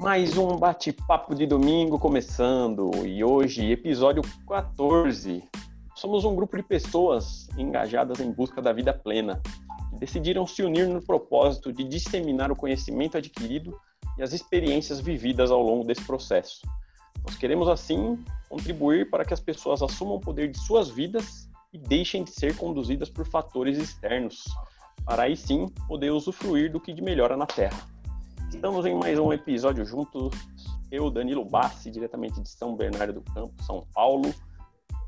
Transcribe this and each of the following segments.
Mais um bate-papo de domingo começando e hoje, episódio 14. Somos um grupo de pessoas engajadas em busca da vida plena, que decidiram se unir no propósito de disseminar o conhecimento adquirido e as experiências vividas ao longo desse processo. Nós queremos, assim, contribuir para que as pessoas assumam o poder de suas vidas e deixem de ser conduzidas por fatores externos, para aí sim poder usufruir do que de melhor há na Terra. Estamos em mais um episódio juntos, eu, Danilo Bassi, diretamente de São Bernardo do Campo, São Paulo,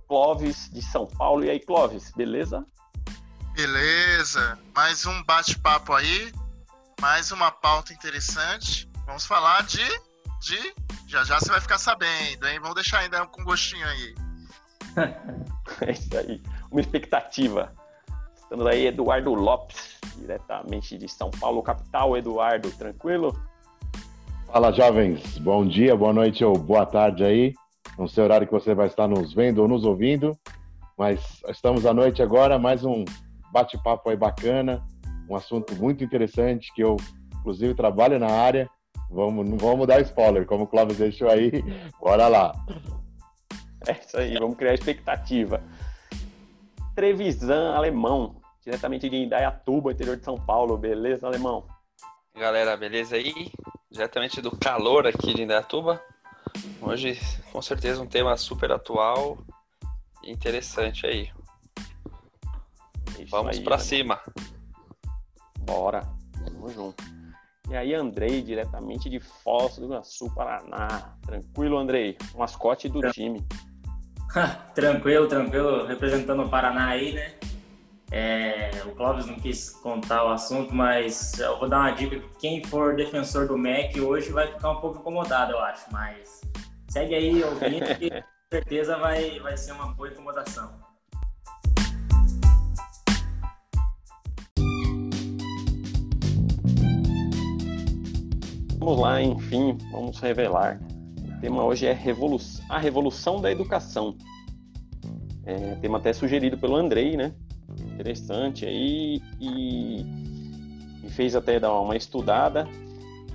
Clóvis, de São Paulo. E aí, Clóvis, beleza? Beleza, mais um bate-papo aí, mais uma pauta interessante. Vamos falar de, de. Já já você vai ficar sabendo, hein? Vamos deixar ainda com gostinho aí. é isso aí, uma expectativa. Estamos aí, Eduardo Lopes, diretamente de São Paulo, capital. Eduardo, tranquilo? Fala, jovens. Bom dia, boa noite ou boa tarde aí. Não sei o horário que você vai estar nos vendo ou nos ouvindo, mas estamos à noite agora, mais um bate-papo aí bacana, um assunto muito interessante que eu, inclusive, trabalho na área. Vamos, não vamos dar spoiler, como o Clóvis deixou aí. Bora lá. É isso aí, vamos criar expectativa. Trevisan Alemão, diretamente de Indaiatuba, interior de São Paulo. Beleza, Alemão? Galera, beleza aí? Diretamente do calor aqui de Indaiatuba. Hoje, com certeza, um tema super atual e interessante aí. Isso Vamos para cima. Bora, vamos junto. E aí, Andrei, diretamente de Foz do Iguaçu, Paraná. Tranquilo, Andrei? Mascote do time. tranquilo, tranquilo. Representando o Paraná aí, né? É, o Clóvis não quis contar o assunto, mas eu vou dar uma dica que quem for defensor do MEC hoje vai ficar um pouco incomodado, eu acho. Mas segue aí ouvindo que com certeza vai, vai ser uma boa incomodação. Vamos lá, enfim, vamos revelar. O tema hoje é revolução, a revolução da educação. É, tema até sugerido pelo Andrei, né? Interessante aí e me fez até dar uma estudada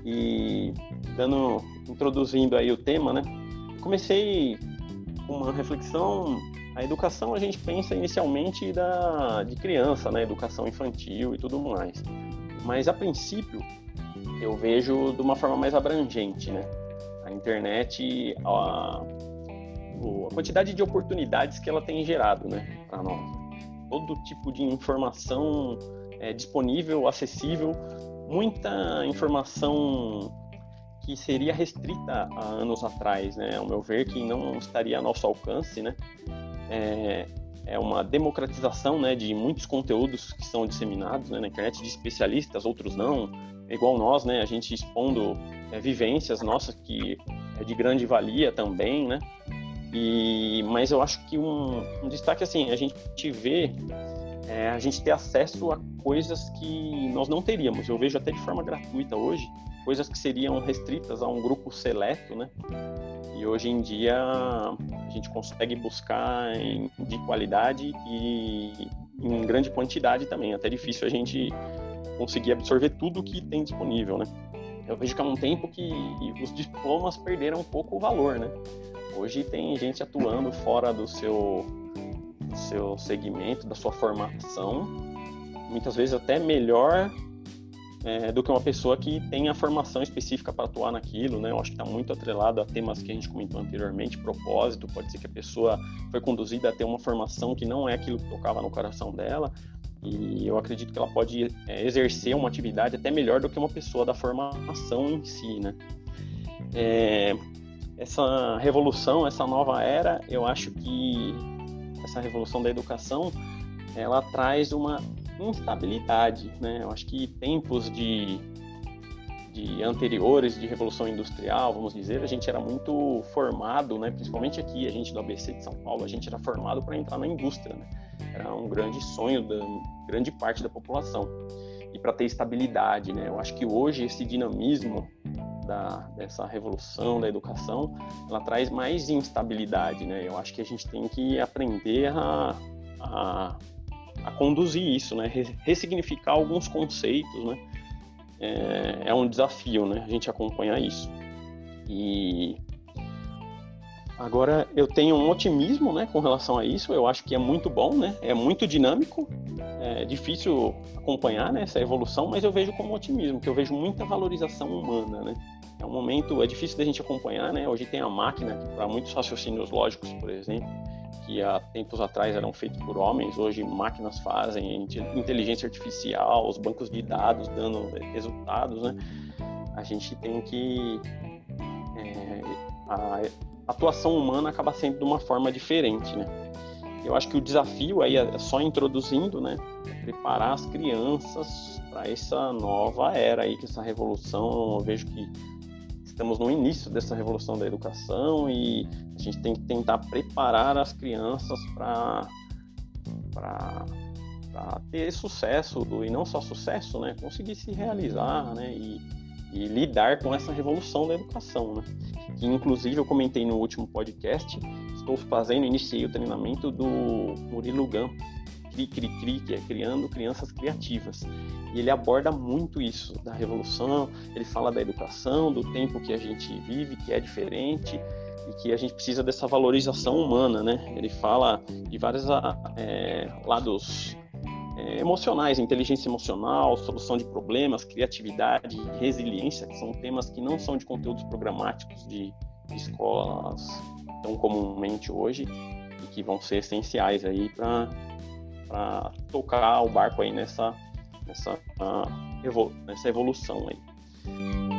e dando introduzindo aí o tema, né? Comecei com uma reflexão. A educação a gente pensa inicialmente da de criança, né? Educação infantil e tudo mais. Mas a princípio eu vejo de uma forma mais abrangente, né? A internet, a, a quantidade de oportunidades que ela tem gerado, né, para nós todo tipo de informação é, disponível, acessível, muita informação que seria restrita há anos atrás, né? Ao meu ver, que não estaria a nosso alcance, né? É, é uma democratização, né, de muitos conteúdos que são disseminados né, na internet de especialistas, outros não, igual nós, né? A gente expondo é, vivências nossas que é de grande valia também, né? E, mas eu acho que um, um destaque assim, a gente vê, é, a gente ter acesso a coisas que nós não teríamos. Eu vejo até de forma gratuita hoje, coisas que seriam restritas a um grupo seleto, né? E hoje em dia a gente consegue buscar em, de qualidade e em grande quantidade também. Até difícil a gente conseguir absorver tudo que tem disponível, né? Eu vejo que há um tempo que os diplomas perderam um pouco o valor, né? Hoje tem gente atuando fora do seu, seu segmento, da sua formação, muitas vezes até melhor é, do que uma pessoa que tem a formação específica para atuar naquilo, né? Eu acho que está muito atrelado a temas que a gente comentou anteriormente, propósito, pode ser que a pessoa foi conduzida a ter uma formação que não é aquilo que tocava no coração dela, e eu acredito que ela pode é, exercer uma atividade até melhor do que uma pessoa da formação em si, né? É, essa revolução, essa nova era, eu acho que essa revolução da educação, ela traz uma instabilidade, né? Eu acho que tempos de, de anteriores de revolução industrial, vamos dizer, a gente era muito formado, né? Principalmente aqui, a gente do ABC de São Paulo, a gente era formado para entrar na indústria, né? Era um grande sonho da grande parte da população e para ter estabilidade, né? Eu acho que hoje esse dinamismo da, dessa revolução da educação, ela traz mais instabilidade, né? Eu acho que a gente tem que aprender a, a, a conduzir isso, né? Ressignificar alguns conceitos, né? É, é, um desafio, né? A gente acompanhar isso. E agora eu tenho um otimismo, né, com relação a isso. Eu acho que é muito bom, né? É muito dinâmico. É difícil acompanhar né, essa evolução, mas eu vejo como otimismo, que eu vejo muita valorização humana, né? É um momento, é difícil da gente acompanhar, né? Hoje tem a máquina para muitos raciocínios lógicos, por exemplo, que há tempos atrás eram feitos por homens, hoje máquinas fazem, inteligência artificial, os bancos de dados dando resultados, né? A gente tem que é, a atuação humana acaba sendo de uma forma diferente, né? Eu acho que o desafio aí é só introduzindo, né? Preparar as crianças para essa nova era aí, que essa revolução, eu vejo que estamos no início dessa revolução da educação e a gente tem que tentar preparar as crianças para ter sucesso do, e não só sucesso, né, conseguir se realizar, né, e, e lidar com essa revolução da educação, né. Que inclusive eu comentei no último podcast, estou fazendo, iniciei o treinamento do Murilo Gam, Cri Cri Cri, que é criando crianças criativas. E ele aborda muito isso, da revolução, ele fala da educação, do tempo que a gente vive, que é diferente, e que a gente precisa dessa valorização humana, né? Ele fala de vários é, lados é, emocionais, inteligência emocional, solução de problemas, criatividade, resiliência, que são temas que não são de conteúdos programáticos de, de escolas tão comumente hoje e que vão ser essenciais aí para tocar o barco aí nessa nessa, uh, evolu nessa evolução aí.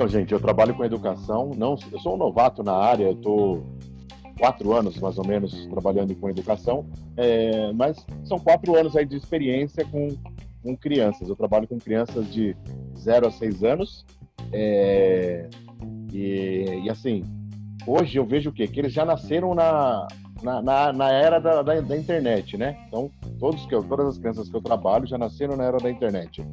Então, gente, eu trabalho com educação. Não, eu sou um novato na área. Eu estou quatro anos mais ou menos trabalhando com educação, é, mas são quatro anos aí de experiência com, com crianças. Eu trabalho com crianças de 0 a 6 anos. É, e, e, assim, hoje eu vejo o quê? Que eles já nasceram na, na, na, na era da, da, da, internet, né? Então, todos que eu, todas as crianças que eu trabalho já nasceram na era da internet.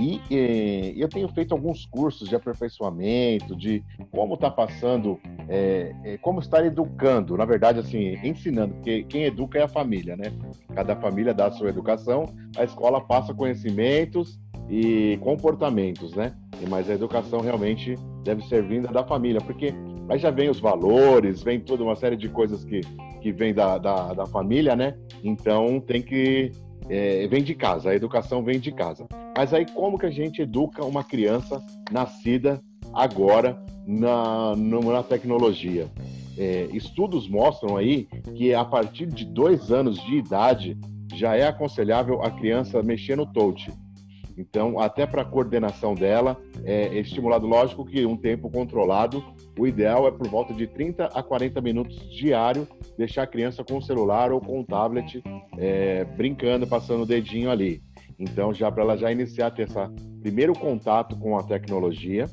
E, eu tenho feito alguns cursos de aperfeiçoamento, de como está passando, é, é, como estar educando, na verdade, assim, ensinando, porque quem educa é a família, né? Cada família dá a sua educação, a escola passa conhecimentos e comportamentos, né? Mas a educação realmente deve ser vinda da família, porque Aí já vem os valores, vem toda uma série de coisas que, que vem da, da, da família, né? Então tem que. É, vem de casa, a educação vem de casa. Mas aí como que a gente educa uma criança nascida agora na, na tecnologia? É, estudos mostram aí que a partir de dois anos de idade já é aconselhável a criança mexer no touch. Então, até para a coordenação dela, é estimulado, lógico que um tempo controlado. O ideal é por volta de 30 a 40 minutos diário, deixar a criança com o celular ou com o tablet, é, brincando, passando o dedinho ali. Então, já para ela já iniciar a ter esse primeiro contato com a tecnologia.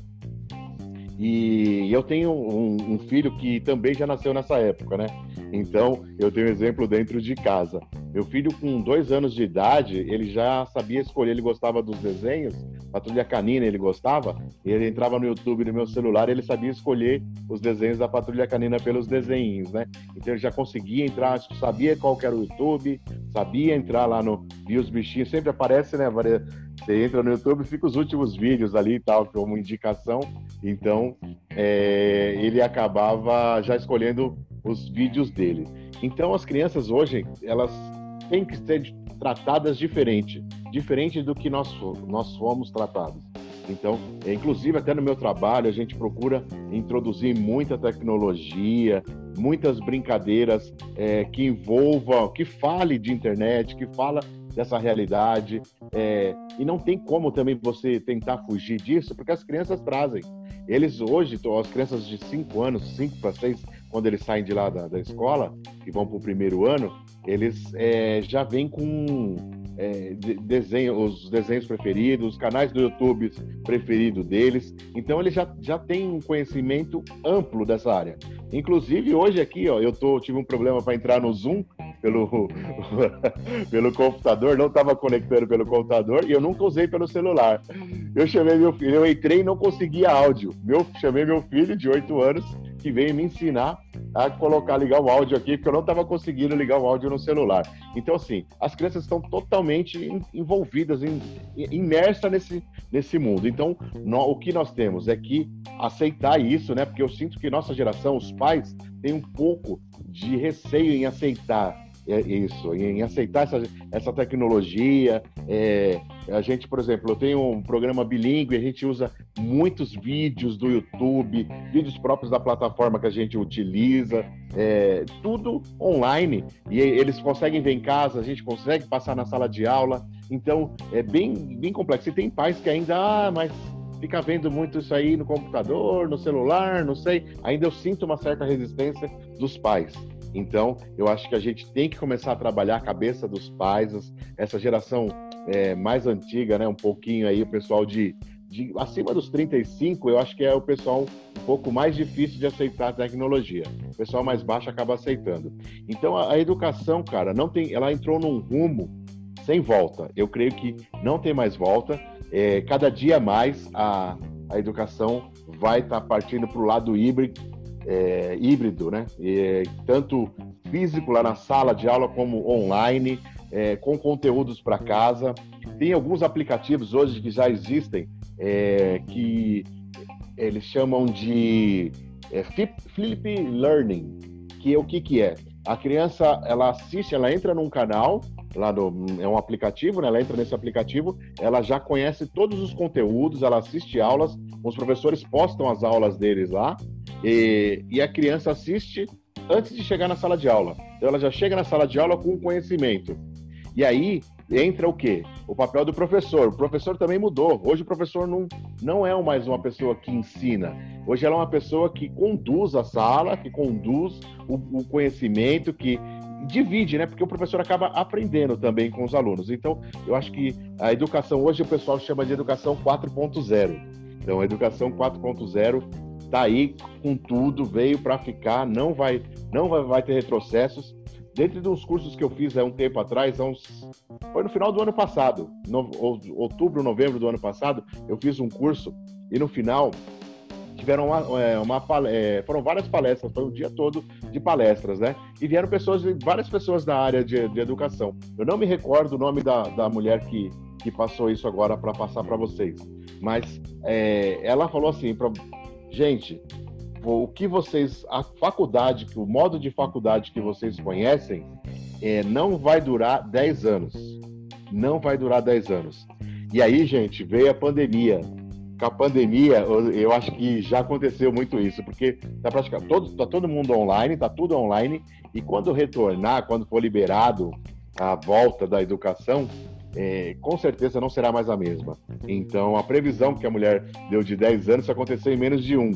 E eu tenho um, um filho que também já nasceu nessa época, né? Então, eu tenho exemplo dentro de casa. Meu filho, com dois anos de idade, ele já sabia escolher, ele gostava dos desenhos, Patrulha Canina ele gostava, ele entrava no YouTube no meu celular ele sabia escolher os desenhos da Patrulha Canina pelos desenhos, né? Então ele já conseguia entrar, sabia qual era o YouTube, sabia entrar lá no... Via os bichinhos, sempre aparece, né? Você entra no YouTube, fica os últimos vídeos ali e tal, como indicação. Então, é, ele acabava já escolhendo os vídeos dele. Então, as crianças hoje, elas têm que ser tratadas diferente, diferente do que nós, nós fomos tratados. Então, é, inclusive até no meu trabalho a gente procura introduzir muita tecnologia, muitas brincadeiras é, que envolvam, que fale de internet, que fala dessa realidade. É, e não tem como também você tentar fugir disso, porque as crianças trazem. Eles hoje, as crianças de 5 anos, 5 para 6, quando eles saem de lá da, da escola e vão para o primeiro ano, eles é, já vêm com é, desenho, os desenhos preferidos, os canais do YouTube preferido deles. Então eles já, já têm um conhecimento amplo dessa área. Inclusive hoje aqui, ó, eu tô, tive um problema para entrar no Zoom pelo, pelo computador, não estava conectando pelo computador e eu nunca usei pelo celular. Eu chamei meu filho, eu entrei e não conseguia áudio. Meu, chamei meu filho de 8 anos que veio me ensinar a colocar, ligar o áudio aqui, porque eu não estava conseguindo ligar o áudio no celular. Então, assim, as crianças estão totalmente envolvidas, imersas nesse, nesse mundo. Então, o que nós temos é que aceitar isso, né? Porque eu sinto que nossa geração, os pais, têm um pouco de receio em aceitar é isso, em aceitar essa, essa tecnologia. É, a gente, por exemplo, eu tenho um programa bilíngue, a gente usa muitos vídeos do YouTube, vídeos próprios da plataforma que a gente utiliza, é, tudo online. E eles conseguem ver em casa, a gente consegue passar na sala de aula. Então, é bem, bem complexo. E tem pais que ainda, ah, mas fica vendo muito isso aí no computador, no celular, não sei. Ainda eu sinto uma certa resistência dos pais. Então, eu acho que a gente tem que começar a trabalhar a cabeça dos pais, essa geração é, mais antiga, né? Um pouquinho aí, o pessoal de, de acima dos 35, eu acho que é o pessoal um pouco mais difícil de aceitar a tecnologia. O pessoal mais baixo acaba aceitando. Então, a, a educação, cara, não tem, ela entrou num rumo sem volta. Eu creio que não tem mais volta. É, cada dia mais a, a educação vai estar tá partindo para o lado híbrido, é, híbrido, né? E, tanto físico lá na sala de aula como online, é, com conteúdos para casa. Tem alguns aplicativos hoje que já existem é, que eles chamam de é, Flip Learning, que é o que, que é? A criança ela assiste, ela entra num canal lá do é um aplicativo, né? Ela entra nesse aplicativo, ela já conhece todos os conteúdos, ela assiste aulas, os professores postam as aulas deles lá e, e a criança assiste antes de chegar na sala de aula. Então ela já chega na sala de aula com conhecimento. E aí entra o quê? O papel do professor. O professor também mudou. Hoje o professor não, não é mais uma pessoa que ensina. Hoje ela é uma pessoa que conduz a sala, que conduz o, o conhecimento, que divide, né? Porque o professor acaba aprendendo também com os alunos. Então, eu acho que a educação hoje o pessoal chama de educação 4.0. Então, a educação 4.0 tá aí com tudo, veio para ficar, não vai, não vai, vai ter retrocessos. Dentro dos cursos que eu fiz há um tempo atrás, uns, foi no final do ano passado, no, outubro, novembro do ano passado, eu fiz um curso e no final tiveram uma, é, uma, é, foram várias palestras, foi o dia todo de palestras, né? E vieram pessoas, várias pessoas da área de, de educação. Eu não me recordo o nome da, da mulher que, que passou isso agora para passar para vocês, mas é, ela falou assim, gente, o que vocês, a faculdade, o modo de faculdade que vocês conhecem, é, não vai durar 10 anos. Não vai durar 10 anos. E aí, gente, veio a pandemia com a pandemia, eu acho que já aconteceu muito isso, porque tá praticamente todo, tá todo mundo online, tá tudo online, e quando retornar, quando for liberado a volta da educação, é, com certeza não será mais a mesma. Então, a previsão que a mulher deu de 10 anos aconteceu em menos de um.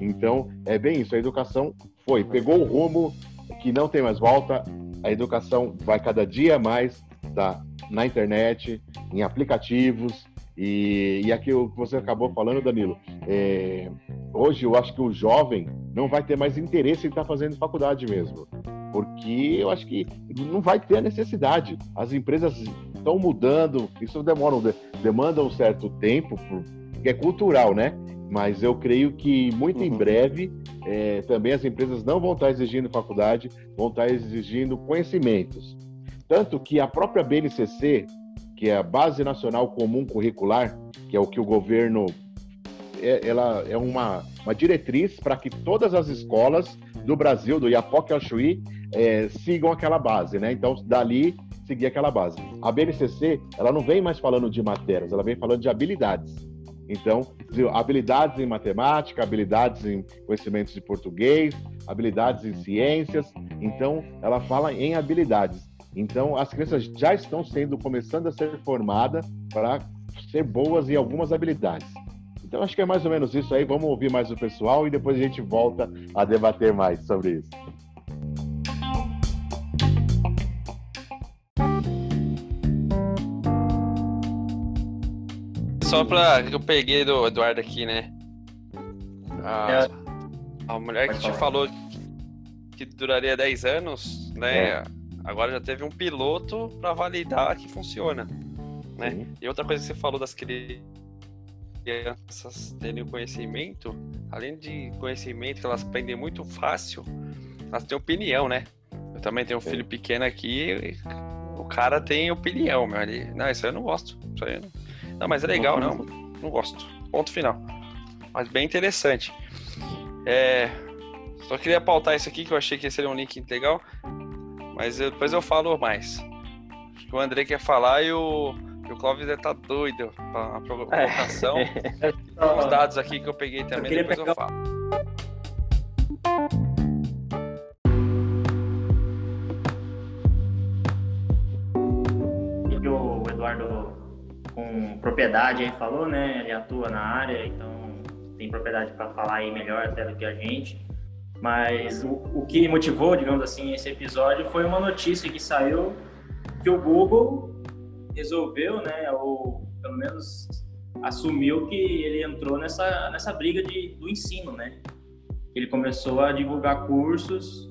Então, é bem isso, a educação foi, pegou o rumo que não tem mais volta, a educação vai cada dia mais tá, na internet, em aplicativos, e, e aqui o que você acabou falando, Danilo, é, hoje eu acho que o jovem não vai ter mais interesse em estar fazendo faculdade mesmo, porque eu acho que não vai ter a necessidade. As empresas estão mudando, isso demora, demanda um certo tempo, porque é cultural, né? Mas eu creio que muito em uhum. breve é, também as empresas não vão estar exigindo faculdade, vão estar exigindo conhecimentos. Tanto que a própria BNCC, que é a Base Nacional Comum Curricular, que é o que o governo é, ela é uma, uma diretriz para que todas as escolas do Brasil, do Iapoque ao Chuí, é, sigam aquela base, né? Então, dali, seguir aquela base. A BNCC, ela não vem mais falando de matérias, ela vem falando de habilidades. Então, habilidades em matemática, habilidades em conhecimentos de português, habilidades em ciências. Então, ela fala em habilidades. Então, as crianças já estão sendo, começando a ser formadas para ser boas em algumas habilidades. Então, acho que é mais ou menos isso aí. Vamos ouvir mais o pessoal e depois a gente volta a debater mais sobre isso. Só para que eu peguei do Eduardo aqui, né? A, é. a mulher que te falou que duraria 10 anos, né? É Agora já teve um piloto para validar que funciona, né? E outra coisa que você falou das crianças terem conhecimento, além de conhecimento que elas aprendem muito fácil, elas têm opinião, né? Eu também tenho um filho pequeno aqui, o cara tem opinião, meu. Ele, não, isso aí eu não gosto. Isso aí não... não, mas é legal, não. Não gosto. Ponto final. Mas bem interessante. É, só queria pautar isso aqui, que eu achei que seria um link legal. Mas eu, depois eu falo mais. Acho que o André quer falar e o, e o Clóvis deve estar tá doido para a provocação. É. Uns dados aqui que eu peguei também, eu depois pegar... eu falo. Com propriedade aí falou, né? Ele atua na área, então tem propriedade para falar aí melhor até do que a gente. Mas o, o que motivou, digamos assim, esse episódio foi uma notícia que saiu que o Google resolveu, né, ou pelo menos assumiu que ele entrou nessa, nessa briga de, do ensino, né? Ele começou a divulgar cursos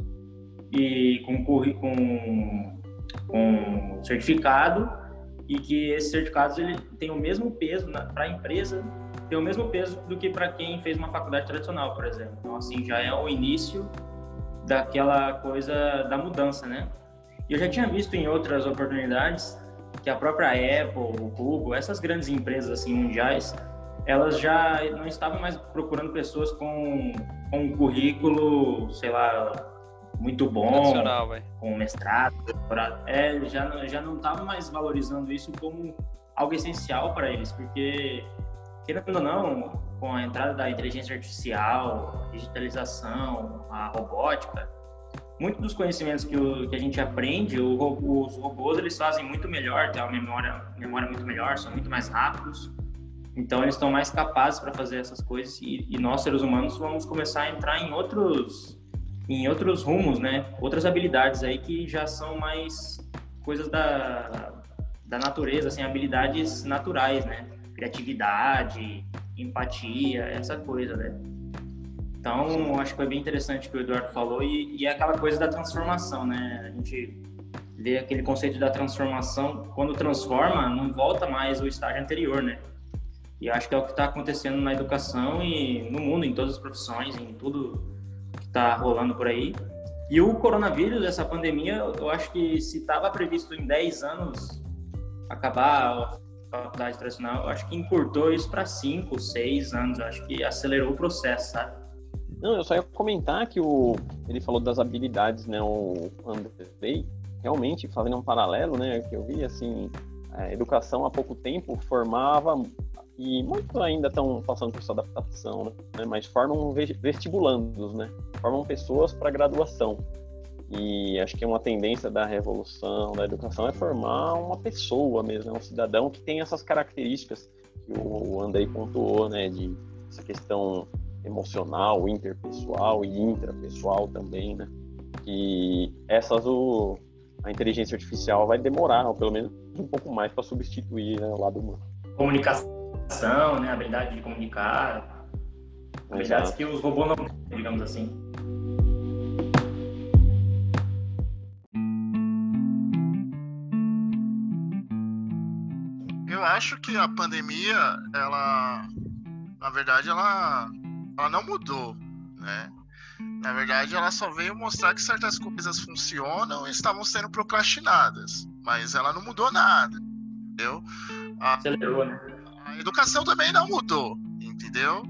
e com, com, com certificado e que esses certificados ele tem o mesmo peso para a empresa, tem o mesmo peso do que para quem fez uma faculdade tradicional, por exemplo. Então, assim, já é o início daquela coisa da mudança, né? E eu já tinha visto em outras oportunidades que a própria Apple, o Google, essas grandes empresas assim mundiais, elas já não estavam mais procurando pessoas com, com um currículo, sei lá, muito bom, com mestrado, doutorado. É, já, já não estavam mais valorizando isso como algo essencial para eles, porque, querendo ou não, com a entrada da inteligência artificial, digitalização, a robótica, muitos dos conhecimentos que, o, que a gente aprende, o, os robôs eles fazem muito melhor, têm uma memória, memória muito melhor, são muito mais rápidos. Então eles estão mais capazes para fazer essas coisas e, e, nós seres humanos vamos começar a entrar em outros em outros rumos, né? Outras habilidades aí que já são mais coisas da, da natureza, assim, habilidades naturais, né? Criatividade, empatia, essa coisa, né? Então, acho que foi bem interessante o que o Eduardo falou e, e é aquela coisa da transformação, né? A gente vê aquele conceito da transformação, quando transforma, não volta mais o estágio anterior, né? E acho que é o que está acontecendo na educação e no mundo, em todas as profissões, em tudo está rolando por aí. E o coronavírus, essa pandemia, eu acho que se estava previsto em 10 anos acabar a faculdade tradicional, eu acho que encurtou isso para 5, 6 anos. Eu acho que acelerou o processo, sabe? Não, eu só ia comentar que o, ele falou das habilidades, né? O Andrei, realmente, fazendo um paralelo, né? Que eu vi, assim, a educação há pouco tempo formava e muitos ainda estão passando por essa adaptação, né? Mas formam vestibulandos, né? Formam pessoas para graduação. E acho que é uma tendência da revolução da educação é formar uma pessoa mesmo, né? um cidadão que tem essas características que o Andrei pontuou, né? De essa questão emocional, interpessoal e intrapessoal também, né? E essas o, a inteligência artificial vai demorar, ou pelo menos um pouco mais, para substituir né, o lado humano. Comunicação comunicação, né? Habilidade de comunicar. Habilidades que os robôs não têm, digamos assim. Eu acho que a pandemia, ela, na verdade, ela, ela não mudou, né? Na verdade, ela só veio mostrar que certas coisas funcionam e estavam sendo procrastinadas, mas ela não mudou nada, entendeu? A... Acelerou, né? A educação também não mudou, entendeu?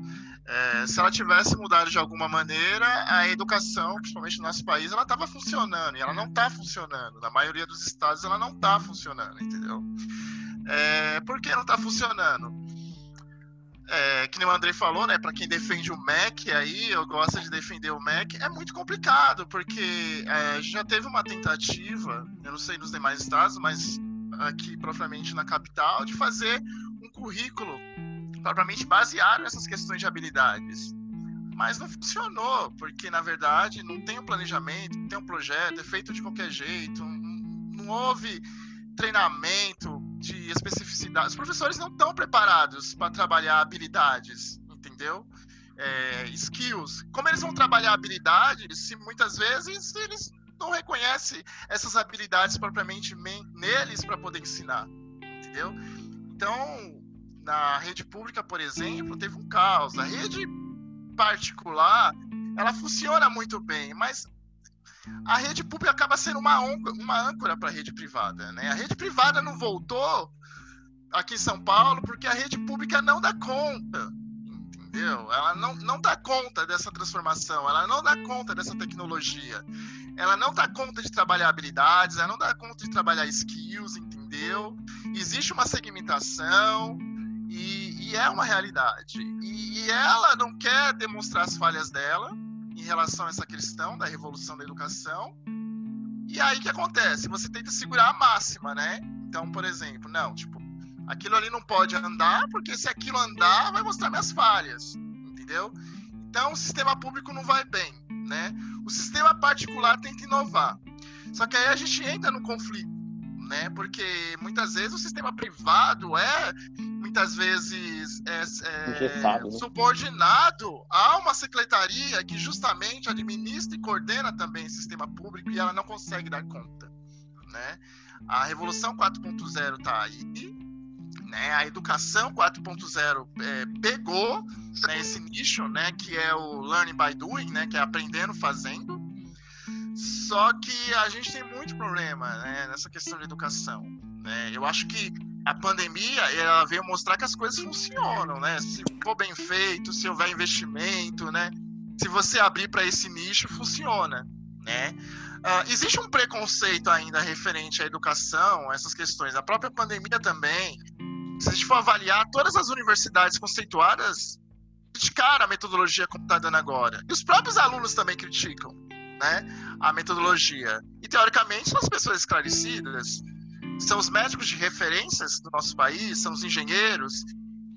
É, se ela tivesse mudado de alguma maneira, a educação, principalmente no nosso país, ela estava funcionando e ela não está funcionando. Na maioria dos estados, ela não está funcionando, entendeu? É, por que não está funcionando? É, que nem o André falou, né? Para quem defende o MEC aí, eu gosto de defender o MEC, é muito complicado, porque é, já teve uma tentativa, eu não sei nos demais estados, mas aqui propriamente na capital, de fazer um currículo propriamente baseado nessas questões de habilidades. Mas não funcionou, porque na verdade não tem um planejamento, não tem um projeto, é feito de qualquer jeito, não houve treinamento de especificidade. Os professores não estão preparados para trabalhar habilidades, entendeu? É, skills. Como eles vão trabalhar habilidades se muitas vezes eles não reconhecem essas habilidades propriamente neles para poder ensinar, entendeu? Então, na rede pública, por exemplo, teve um caos. A rede particular, ela funciona muito bem, mas a rede pública acaba sendo uma, uma âncora para a rede privada. Né? A rede privada não voltou aqui em São Paulo porque a rede pública não dá conta. Entendeu? Ela não, não dá conta dessa transformação, ela não dá conta dessa tecnologia, ela não dá conta de trabalhar habilidades, ela não dá conta de trabalhar skills, entendeu? Existe uma segmentação e, e é uma realidade. E, e ela não quer demonstrar as falhas dela, em relação a essa questão da revolução da educação. E aí o que acontece? Você tenta segurar a máxima, né? Então, por exemplo, não, tipo, aquilo ali não pode andar, porque se aquilo andar, vai mostrar minhas falhas, entendeu? Então, o sistema público não vai bem, né? O sistema particular tenta inovar. Só que aí a gente entra no conflito, né? Porque muitas vezes o sistema privado é muitas vezes é, é né? subordinado a uma secretaria que justamente administra e coordena também o sistema público e ela não consegue dar conta, né? A revolução 4.0 está aí, né? A educação 4.0 é, pegou né, esse nicho, né? Que é o learning by doing, né? Que é aprendendo fazendo. Só que a gente tem muito problema né, nessa questão de educação. Né? Eu acho que a pandemia ela veio mostrar que as coisas funcionam, né? Se for bem feito, se houver investimento, né? Se você abrir para esse nicho, funciona, né? Uh, existe um preconceito ainda referente à educação, essas questões. A própria pandemia também. Se a gente for avaliar, todas as universidades conceituadas criticaram a metodologia está dando agora. E os próprios alunos também criticam, né? A metodologia. E teoricamente são as pessoas esclarecidas são os médicos de referências do nosso país, são os engenheiros.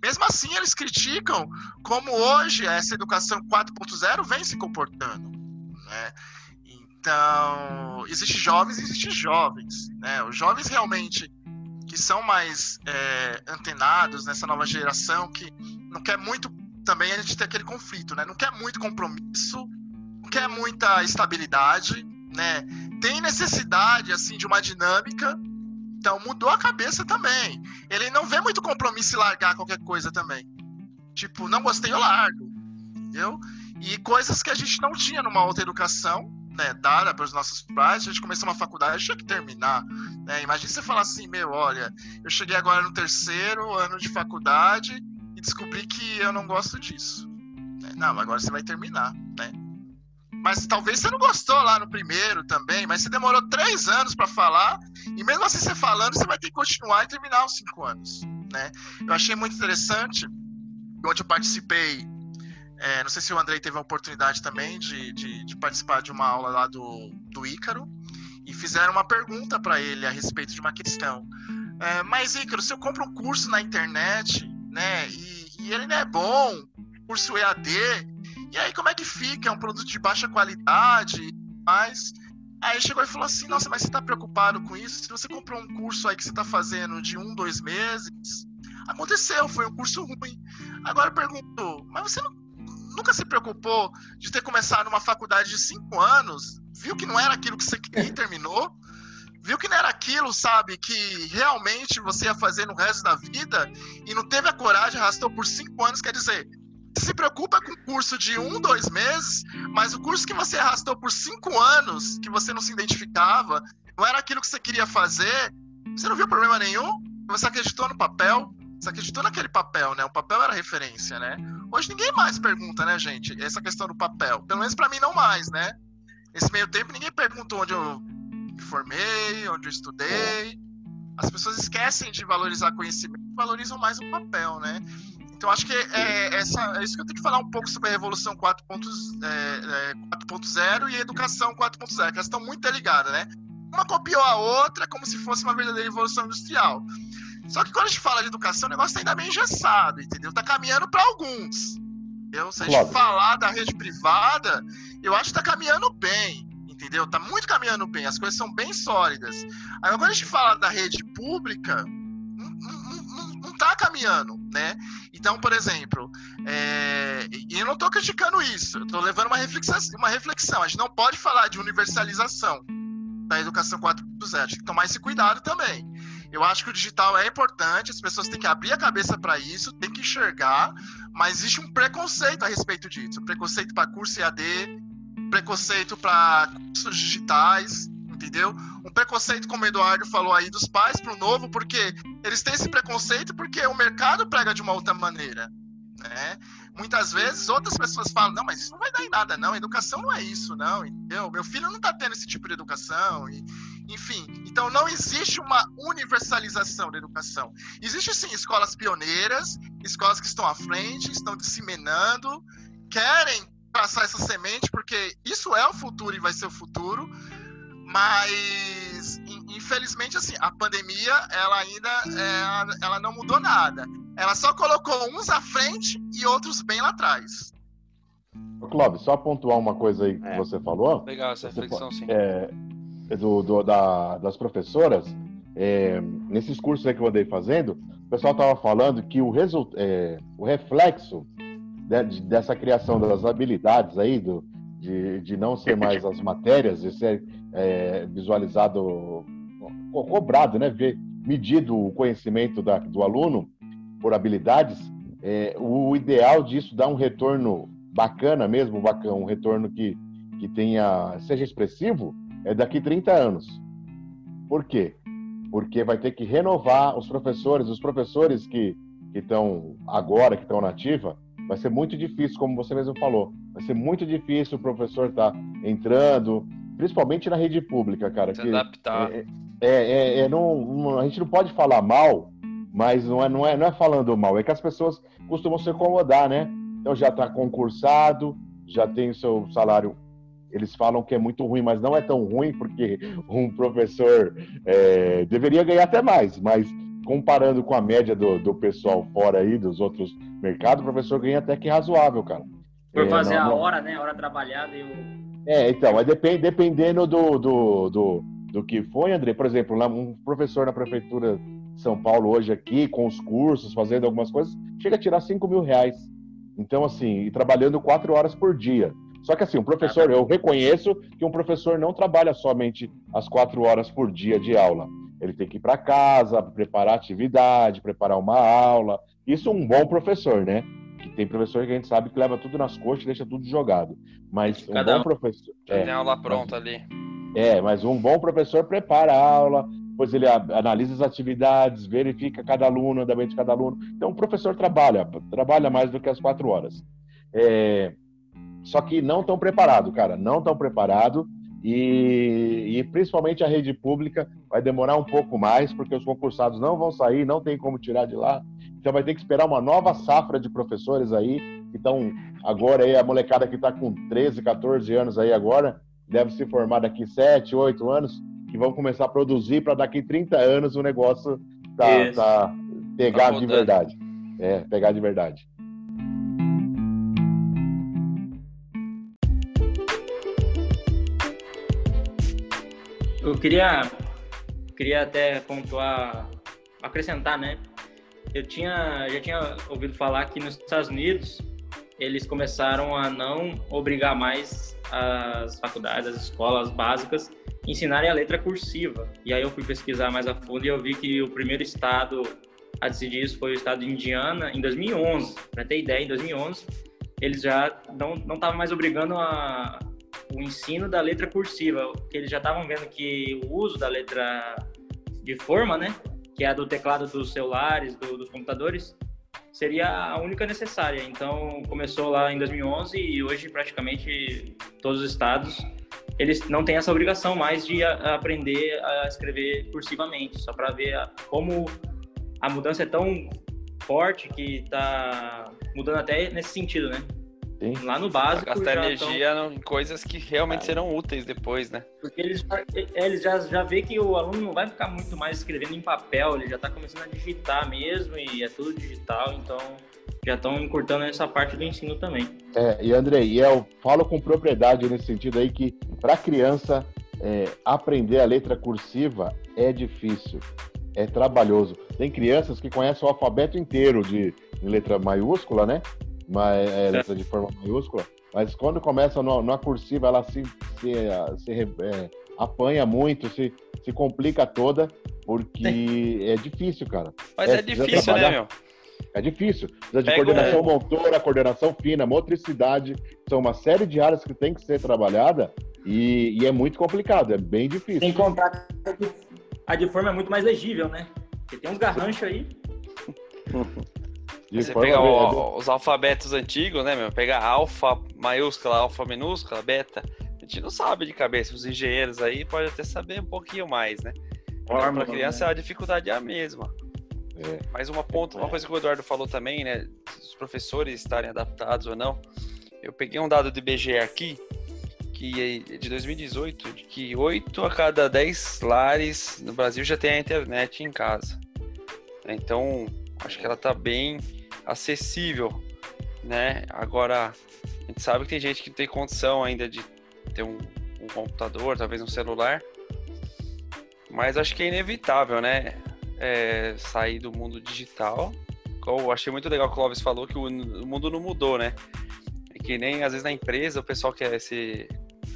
Mesmo assim, eles criticam como hoje essa educação 4.0 vem se comportando. Né? Então, existem jovens e existem jovens. Né? Os jovens realmente que são mais é, antenados nessa nova geração, que não quer muito também a gente ter aquele conflito, né? Não quer muito compromisso, quer muita estabilidade, né? Tem necessidade assim de uma dinâmica então mudou a cabeça também. Ele não vê muito compromisso em largar qualquer coisa também. Tipo, não gostei, eu largo. Entendeu? E coisas que a gente não tinha numa outra educação, né, dada para os nossos pais, a gente começou uma faculdade, tinha que terminar. Né? Imagina você falar assim, meu, olha, eu cheguei agora no terceiro ano de faculdade e descobri que eu não gosto disso. Não, agora você vai terminar, né? Mas talvez você não gostou lá no primeiro também, mas você demorou três anos para falar, e mesmo assim você falando, você vai ter que continuar e terminar os cinco anos. Né? Eu achei muito interessante, onde eu participei, é, não sei se o Andrei teve a oportunidade também de, de, de participar de uma aula lá do, do Ícaro, e fizeram uma pergunta para ele a respeito de uma questão. É, mas, Ícaro, se eu compro um curso na internet, né, e, e ele não é bom, curso EAD, e aí, como é que fica? É um produto de baixa qualidade, mas. Aí chegou e falou assim: Nossa, mas você está preocupado com isso? Se você comprou um curso aí que você está fazendo de um, dois meses, aconteceu, foi um curso ruim. Agora perguntou: Mas você não, nunca se preocupou de ter começado uma faculdade de cinco anos? Viu que não era aquilo que você queria e terminou? Viu que não era aquilo, sabe, que realmente você ia fazer no resto da vida e não teve a coragem, arrastou por cinco anos? Quer dizer, se preocupa com o curso de um, dois meses, mas o curso que você arrastou por cinco anos, que você não se identificava, não era aquilo que você queria fazer, você não viu problema nenhum? Você acreditou no papel? Você acreditou naquele papel, né? O papel era referência, né? Hoje ninguém mais pergunta, né, gente? Essa questão do papel. Pelo menos para mim não mais, né? Nesse meio tempo ninguém pergunta onde eu me formei, onde eu estudei. As pessoas esquecem de valorizar conhecimento, valorizam mais o papel, né? Então, acho que é, essa, é isso que eu tenho que falar um pouco sobre a Revolução 4.0 é, é, e a Educação 4.0, que elas estão muito interligadas, né? Uma copiou a outra como se fosse uma verdadeira Revolução Industrial. Só que quando a gente fala de educação, o negócio está ainda meio engessado, entendeu? Está caminhando para alguns. Entendeu? Se a gente claro. falar da rede privada, eu acho que está caminhando bem, entendeu? Está muito caminhando bem, as coisas são bem sólidas. Agora, quando a gente fala da rede pública, está caminhando, né? Então, por exemplo, é... e eu não estou criticando isso, eu estou levando uma reflexão, uma reflexão. A gente não pode falar de universalização da educação 4.0, tem que tomar esse cuidado também. Eu acho que o digital é importante, as pessoas têm que abrir a cabeça para isso, têm que enxergar, mas existe um preconceito a respeito disso. Preconceito para curso EAD, preconceito para cursos digitais, entendeu? Um preconceito, como o Eduardo falou aí, dos pais para o novo, porque eles têm esse preconceito porque o mercado prega de uma outra maneira, né? Muitas vezes outras pessoas falam, não, mas isso não vai dar em nada, não, educação não é isso, não, entendeu? Meu filho não está tendo esse tipo de educação, e, enfim. Então não existe uma universalização da educação. Existem sim escolas pioneiras, escolas que estão à frente, estão disseminando, querem passar essa semente, porque isso é o futuro e vai ser o futuro, mas infelizmente assim a pandemia ela ainda é, ela não mudou nada ela só colocou uns à frente e outros bem lá atrás Clóvis, só pontuar uma coisa aí que é. você falou. Legal essa reflexão, sim. É, do, do, da, das professoras, é, nesses cursos aí que eu andei fazendo, o pessoal estava falando que o, result, é, o reflexo de, dessa criação das habilidades aí, do, de, de não ser mais as matérias, de ser é, visualizado, cobrado, né? Ver, medido o conhecimento da, do aluno por habilidades, é, o ideal disso dá um retorno bacana mesmo, bacana, um retorno que, que tenha, seja expressivo, é daqui 30 anos. Por quê? Porque vai ter que renovar os professores, os professores que estão agora, que estão na ativa, vai ser muito difícil, como você mesmo falou, vai ser muito difícil o professor estar tá entrando, principalmente na rede pública, cara. Se que adaptar. É, é, é, é não, a gente não pode falar mal, mas não é, não, é, não é falando mal, é que as pessoas costumam se acomodar, né? Então já está concursado, já tem o seu salário. Eles falam que é muito ruim, mas não é tão ruim, porque um professor é, deveria ganhar até mais, mas comparando com a média do, do pessoal fora aí, dos outros mercados, o professor ganha até que razoável, cara. Por é, fazer não, a hora, né? A hora trabalhada e o é, então, é depend, dependendo do, do, do, do, que foi, André. Por exemplo, um professor na prefeitura de São Paulo hoje aqui, com os cursos, fazendo algumas coisas, chega a tirar 5 mil reais. Então, assim, e trabalhando quatro horas por dia. Só que assim, um professor, eu reconheço que um professor não trabalha somente as quatro horas por dia de aula. Ele tem que ir para casa, preparar atividade, preparar uma aula. Isso um bom professor, né? Tem professor que a gente sabe que leva tudo nas coxas e deixa tudo jogado. Mas um bom professor. É, tem aula pronta mas, ali. É, mas um bom professor prepara a aula, depois ele analisa as atividades, verifica cada aluno, andamento de cada aluno. Então o professor trabalha, trabalha mais do que as quatro horas. É, só que não tão preparado, cara, não tão preparado. E, e, principalmente a rede pública vai demorar um pouco mais, porque os concursados não vão sair, não tem como tirar de lá. Então vai ter que esperar uma nova safra de professores aí, que estão agora aí, a molecada que está com 13, 14 anos aí agora, deve se formar daqui 7, 8 anos, que vão começar a produzir para daqui 30 anos o negócio tá, tá pegar tá de verdade. É, pegar de verdade. Eu queria, queria até pontuar, acrescentar, né? Eu tinha, já tinha ouvido falar que nos Estados Unidos eles começaram a não obrigar mais as faculdades, as escolas básicas ensinarem a letra cursiva. E aí eu fui pesquisar mais a fundo e eu vi que o primeiro estado a decidir isso foi o estado de Indiana em 2011. Para ter ideia, em 2011 eles já não não estavam mais obrigando a, o ensino da letra cursiva, porque eles já estavam vendo que o uso da letra de forma, né, que é a do teclado dos celulares, do, dos computadores, seria a única necessária. Então, começou lá em 2011 e hoje praticamente todos os estados eles não têm essa obrigação mais de a, aprender a escrever cursivamente, só para ver a, como a mudança é tão forte que está mudando até nesse sentido, né? Sim. Lá no básico. Pra gastar energia tão... em coisas que realmente é. serão úteis depois, né? Porque eles, eles já, já vê que o aluno não vai ficar muito mais escrevendo em papel, ele já está começando a digitar mesmo e é tudo digital, então já estão encurtando essa parte do ensino também. É, e Andrei, e eu falo com propriedade nesse sentido aí que para criança é, aprender a letra cursiva é difícil, é trabalhoso. Tem crianças que conhecem o alfabeto inteiro de em letra maiúscula, né? Mas, é, letra de forma maiúscula, mas quando começa no, na cursiva, ela se, se, se é, apanha muito, se, se complica toda, porque é difícil, cara. Mas É, é, difícil, né, trabalhar. meu? É difícil. Precisa de Pega coordenação um- motora, coordenação fina, motricidade. São uma série de áreas que tem que ser trabalhada e, e é muito complicado, é bem difícil. Sem contar que a de- a de forma é muito mais legível, né? Porque tem uns garranchos aí. De Você pega o- os alfabetos antigos, né, meu? Pega alfa maiúscula, alfa minúscula, beta. A gente não sabe de cabeça. Os engenheiros aí podem até saber um pouquinho mais, né? Para Fórmula, criança a dificuldade é a mesma. É. Mas uma ponto, uma coisa que o Eduardo falou também, né? Os professores estarem adaptados ou não. Eu peguei um dado do IBGE aqui, que é de 2018, de que 8 a cada 10 lares no Brasil já tem a internet em casa. Então, acho que ela tá bem acessível, né? Agora, a gente sabe que tem gente que tem condição ainda de ter um, um computador, talvez um celular. Mas acho que é inevitável, né? É, sair do mundo digital. Eu achei muito legal que o Clóvis falou que o, o mundo não mudou, né? É que nem às vezes na empresa o pessoal quer ser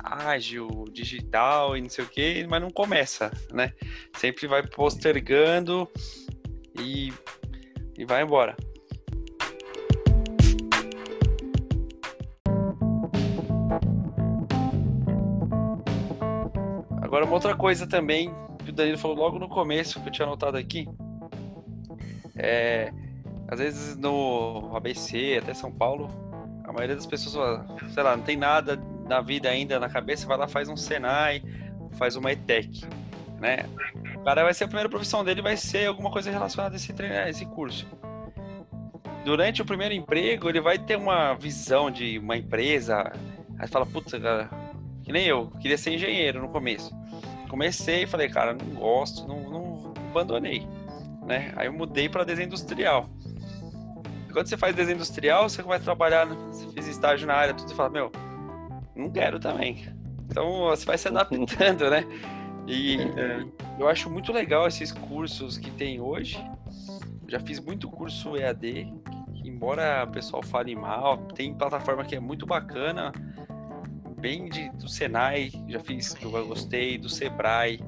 ágil, digital e não sei o que, mas não começa, né? Sempre vai postergando e, e vai embora. Agora, uma outra coisa também que o Danilo falou logo no começo, que eu tinha anotado aqui, é, às vezes no ABC, até São Paulo, a maioria das pessoas, sei lá, não tem nada na vida ainda na cabeça, vai lá, faz um Senai, faz uma ETEC, né? O cara vai ser a primeira profissão dele, vai ser alguma coisa relacionada a esse, treino, a esse curso. Durante o primeiro emprego, ele vai ter uma visão de uma empresa, aí fala, puta, que nem eu, queria ser engenheiro no começo. Comecei e falei, cara, não gosto, não, não abandonei, né? Aí eu mudei para desenho industrial. Quando você faz desenho industrial, você começa a trabalhar, né? você fez estágio na área, tudo, você fala, meu, não quero também. Então você vai se adaptando, né? E eu acho muito legal esses cursos que tem hoje. Já fiz muito curso EAD, embora o pessoal fale mal, tem plataforma que é muito bacana, bem de, do Senai, já fiz, que eu gostei, do Sebrae,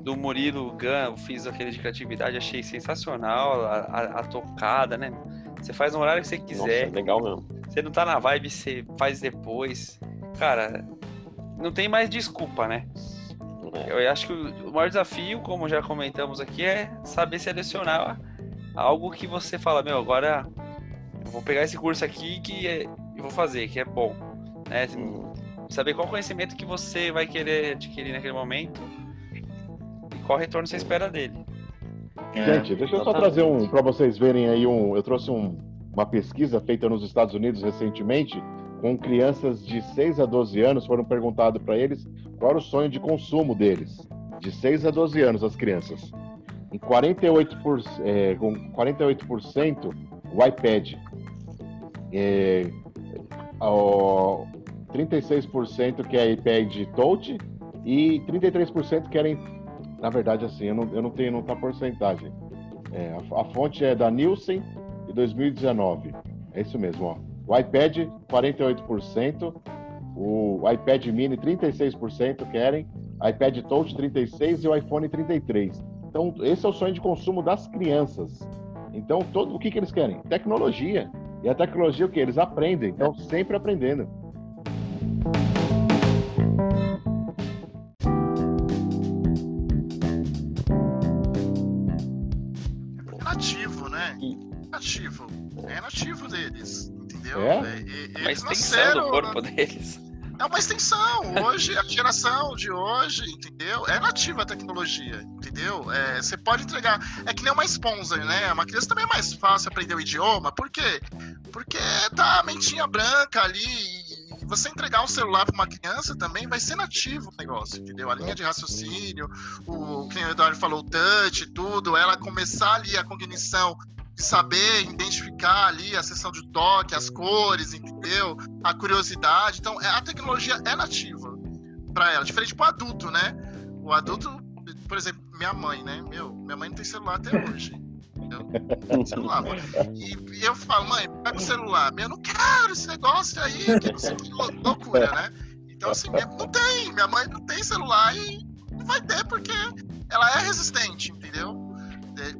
do Murilo Gun, eu fiz aquele de criatividade, achei sensacional, a, a- a tocada, né? Você faz no horário que você quiser. Nossa, legal mesmo. Você não tá na vibe, você faz depois. Cara, não tem mais desculpa, né? É. Eu acho que o maior desafio, como já comentamos aqui, é saber selecionar algo que você fala, meu, agora eu vou pegar esse curso aqui que é, eu vou fazer, que é bom. Né? Saber qual conhecimento que você vai querer adquirir naquele momento e qual retorno você espera dele. É. Gente, deixa eu só trazer um para vocês verem aí um. Eu trouxe um- uma pesquisa feita nos Estados Unidos recentemente com crianças de 6 a 12 anos. Foram perguntado para eles qual era o sonho de consumo deles. De 6 a 12 anos, as crianças. Em 48%, é, com 48% o iPad. É, 36% quer iPad Touch e 33% querem na verdade, assim, eu não, eu não tenho, não tá porcentagem. É, a, a fonte é da Nielsen de 2019. É isso mesmo, ó. O iPad, 48%. O iPad Mini, 36% querem. iPad Touch, 36% e o iPhone, 33%. Então, esse é o sonho de consumo das crianças. Então, todo, o que, que eles querem? Tecnologia. E a tecnologia, o que? Eles aprendem. Então, sempre aprendendo. Nativo. É nativo deles. Entendeu? É? e- Uma eles extensão do corpo deles. É uma extensão. Hoje, a geração de hoje, entendeu? É nativa a tecnologia, entendeu? É, você pode entregar. É que nem uma sponsor, né? Uma criança também é mais fácil aprender o idioma. Por quê? Porque tá a mentinha branca ali. E você entregar um celular para uma criança também vai ser nativo o negócio, entendeu? A linha de raciocínio, o que nem o Eduardo falou, o touch, tudo, ela começar ali a cognição saber identificar ali a seção de toque, as cores, entendeu? A curiosidade. Então, é- a tecnologia é nativa para ela, diferente pro adulto, né? O adulto, por exemplo, minha mãe, né? Meu, minha mãe não tem celular até hoje. entendeu? Não celular, mano. E, e eu falo, mãe, pega o celular. Eu não quero esse negócio aí, que não sei que lou- loucura, né? Então, assim, não tem. Minha mãe não tem celular e vai ter, porque ela é resistente, entendeu?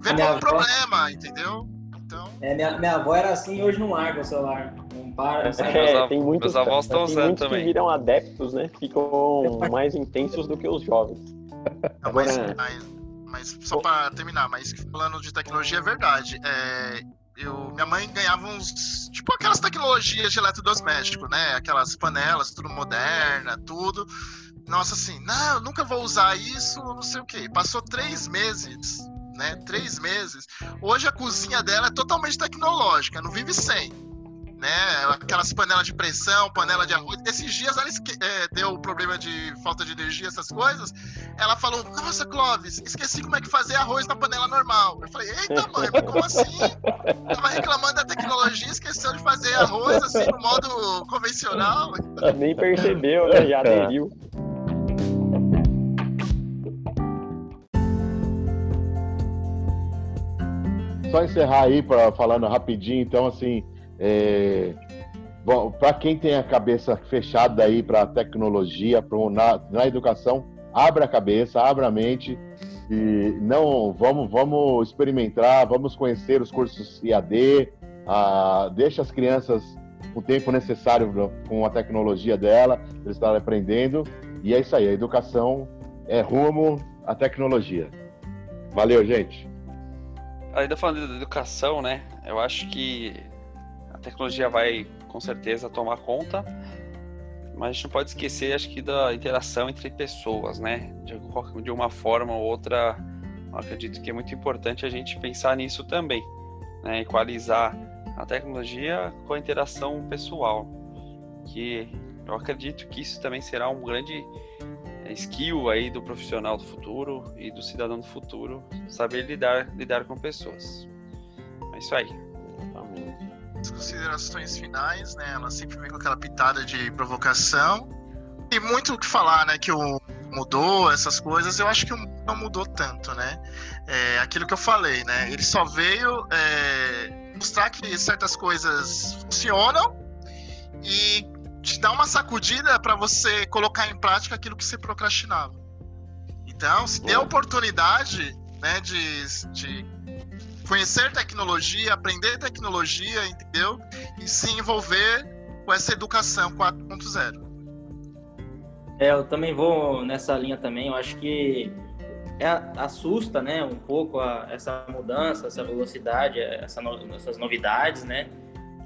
Vê minha como avó- problema, entendeu? Então, É, minha, minha avó era assim hoje não larga o celular. Não para, É, avós- tem muitos, meus avós tão tem usando muitos também. que viram adeptos, né? Ficam mais intensos do que os jovens. não, mas, mas, mas só pra terminar, mas falando de tecnologia é verdade. É, eu, minha mãe ganhava uns. Tipo aquelas tecnologias de eletrodoméstico, né? Aquelas panelas, tudo moderna, tudo. Nossa, assim, não, eu nunca vou usar isso, não sei o quê. Passou três meses, né? Três meses. Hoje a cozinha dela é totalmente tecnológica, não vive sem. Né? Aquelas panelas de pressão, panela de arroz. Esses dias ela esque- é, deu problema de falta de energia, essas coisas. Ela falou: Nossa, Clóvis, esqueci como é que fazer arroz na panela normal. Eu falei: Eita, mãe, como assim? Tava reclamando da tecnologia, esqueceu de fazer arroz assim no modo convencional. Nem percebeu, né? Já aderiu. Só encerrar aí para falando rapidinho, então assim, é, bom, para quem tem a cabeça fechada aí para a tecnologia, pro, na, na educação, abra a cabeça, abra a mente e não vamos vamos experimentar, vamos conhecer os cursos IAD, ah, deixa as crianças o tempo necessário com a tecnologia dela, eles estarem aprendendo e é isso aí, a educação é rumo à tecnologia. Valeu, gente. Ainda falando da educação, né? Eu acho que a tecnologia vai com certeza tomar conta, mas a gente não pode esquecer, acho que, da interação entre pessoas, né? De, uma forma ou outra, acredito que é muito importante a gente pensar nisso também, né? Equalizar a tecnologia com a interação pessoal, que eu acredito que isso também será um grande skill aí do profissional do futuro e do cidadão do futuro, saber lidar, lidar com pessoas. É isso aí. As considerações finais, né? Ela sempre vem com aquela pitada de provocação. E muito o que falar, né? Que o mudou essas coisas, eu acho que não mudou tanto, né? É, aquilo que eu falei, né? Ele só veio é, mostrar que certas coisas funcionam e te dar uma sacudida para você colocar em prática aquilo que você procrastinava. Então, se der a Boa. oportunidade, né, de, de conhecer tecnologia, aprender tecnologia, entendeu? E se envolver com essa educação 4.0. É, eu também vou nessa linha também. Eu acho que é, assusta, né, um pouco a- essa mudança, essa velocidade, essa no- essas novidades, né?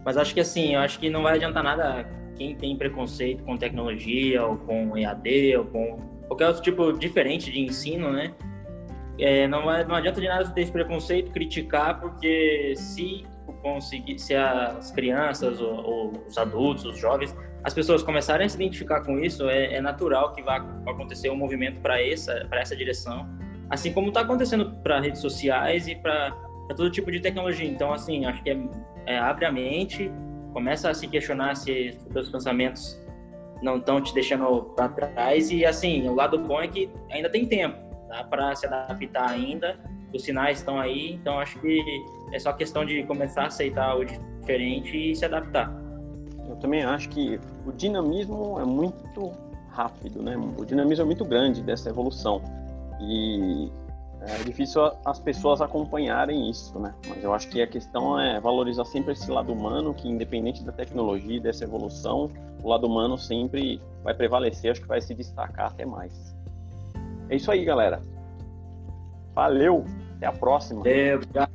Mas acho que assim, eu acho que não vai adiantar nada quem tem preconceito com tecnologia ou com EAD ou com qualquer outro tipo diferente de ensino, né? É, não, vai- não adianta de nada ter esse preconceito, criticar, porque se conseguir, se as crianças ou, ou os adultos, os jovens, as pessoas começarem a se identificar com isso, é, é natural que vá acontecer um movimento para essa, para essa direção, assim como está acontecendo para redes sociais e para todo tipo de tecnologia. Então, assim, acho que é, é, abre a mente, começa a se questionar se os seus pensamentos não estão te deixando para trás e, assim, o lado bom é que ainda tem tempo, dá para se adaptar ainda, os sinais estão aí, então acho que é só questão de começar a aceitar o diferente e se adaptar. Eu também acho que o dinamismo é muito rápido, né? O dinamismo é muito grande dessa evolução. E é difícil as pessoas acompanharem isso, né? Mas eu acho que a questão é valorizar sempre esse lado humano, que independente da tecnologia e dessa evolução, o lado humano sempre vai prevalecer, acho que vai se destacar até mais. É isso aí, galera. Valeu, até a próxima. É, obrigado.